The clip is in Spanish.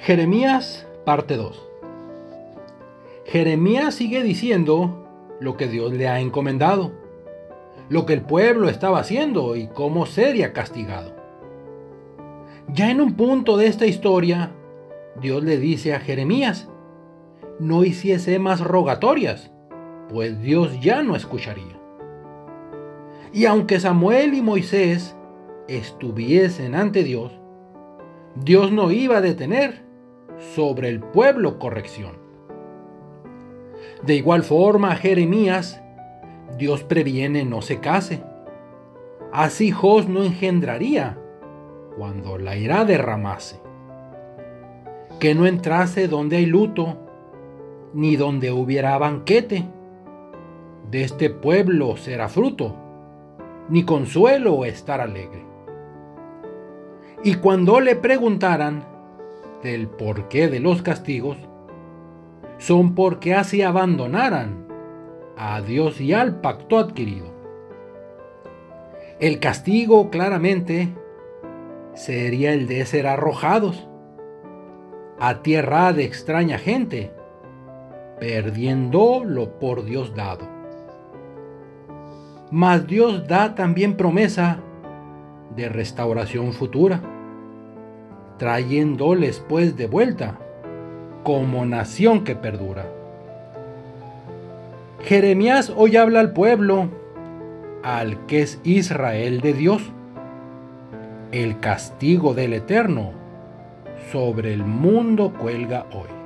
Jeremías, parte 2. Jeremías sigue diciendo lo que Dios le ha encomendado, lo que el pueblo estaba haciendo y cómo sería castigado. Ya en un punto de esta historia, Dios le dice a Jeremías, no hiciese más rogatorias, pues Dios ya no escucharía. Y aunque Samuel y Moisés estuviesen ante Dios, Dios no iba a detener sobre el pueblo corrección. De igual forma, Jeremías, Dios previene no se case. Así Jos no engendraría cuando la ira derramase. Que no entrase donde hay luto, ni donde hubiera banquete. De este pueblo será fruto, ni consuelo estar alegre. Y cuando le preguntaran del porqué de los castigos, son porque así abandonaran a Dios y al pacto adquirido. El castigo claramente sería el de ser arrojados a tierra de extraña gente, perdiendo lo por Dios dado. Mas Dios da también promesa de restauración futura, trayéndoles pues de vuelta como nación que perdura. Jeremías hoy habla al pueblo, al que es Israel de Dios, el castigo del Eterno sobre el mundo cuelga hoy.